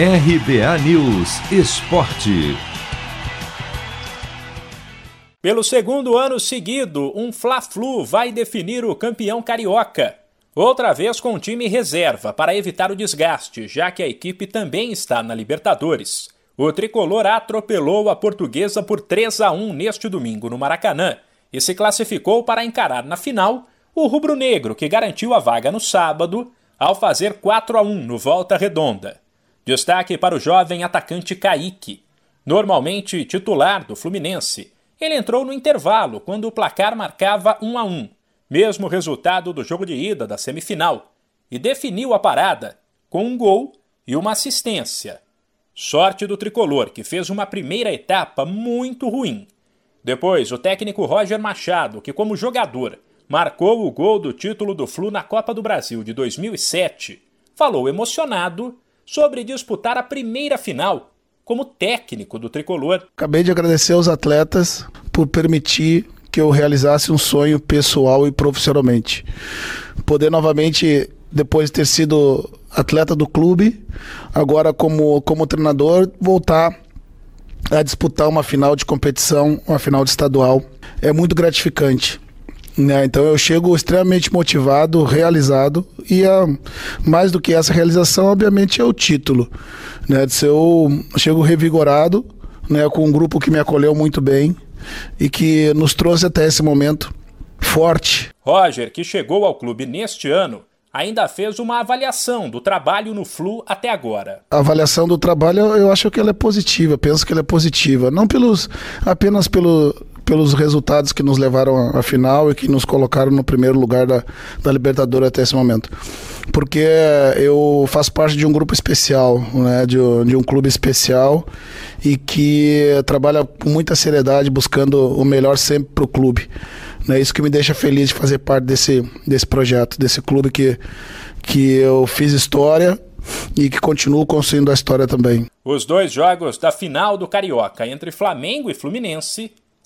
RBA News Esporte. Pelo segundo ano seguido, um Fla-Flu vai definir o campeão carioca. Outra vez com time reserva para evitar o desgaste, já que a equipe também está na Libertadores. O tricolor atropelou a portuguesa por 3 a 1 neste domingo no Maracanã e se classificou para encarar na final o rubro-negro, que garantiu a vaga no sábado ao fazer 4 a 1 no Volta Redonda. Destaque para o jovem atacante Kaique, normalmente titular do Fluminense. Ele entrou no intervalo quando o placar marcava 1 a 1, mesmo resultado do jogo de ida da semifinal, e definiu a parada com um gol e uma assistência. Sorte do tricolor, que fez uma primeira etapa muito ruim. Depois, o técnico Roger Machado, que como jogador marcou o gol do título do Flu na Copa do Brasil de 2007, falou emocionado sobre disputar a primeira final como técnico do tricolor. Acabei de agradecer aos atletas por permitir que eu realizasse um sonho pessoal e profissionalmente. Poder novamente, depois de ter sido atleta do clube, agora como, como treinador, voltar a disputar uma final de competição, uma final de estadual. É muito gratificante. Né? Então eu chego extremamente motivado, realizado e a, mais do que essa realização, obviamente, é o título. Né? De ser eu chego revigorado, né? com um grupo que me acolheu muito bem e que nos trouxe até esse momento forte. Roger, que chegou ao clube neste ano, ainda fez uma avaliação do trabalho no Flu até agora. A avaliação do trabalho, eu acho que ela é positiva, penso que ela é positiva, não pelos apenas pelo pelos resultados que nos levaram à final e que nos colocaram no primeiro lugar da, da Libertadores até esse momento. Porque eu faço parte de um grupo especial, né, de, de um clube especial e que trabalha com muita seriedade, buscando o melhor sempre para o clube. É isso que me deixa feliz de fazer parte desse, desse projeto, desse clube que, que eu fiz história e que continuo construindo a história também. Os dois jogos da final do Carioca entre Flamengo e Fluminense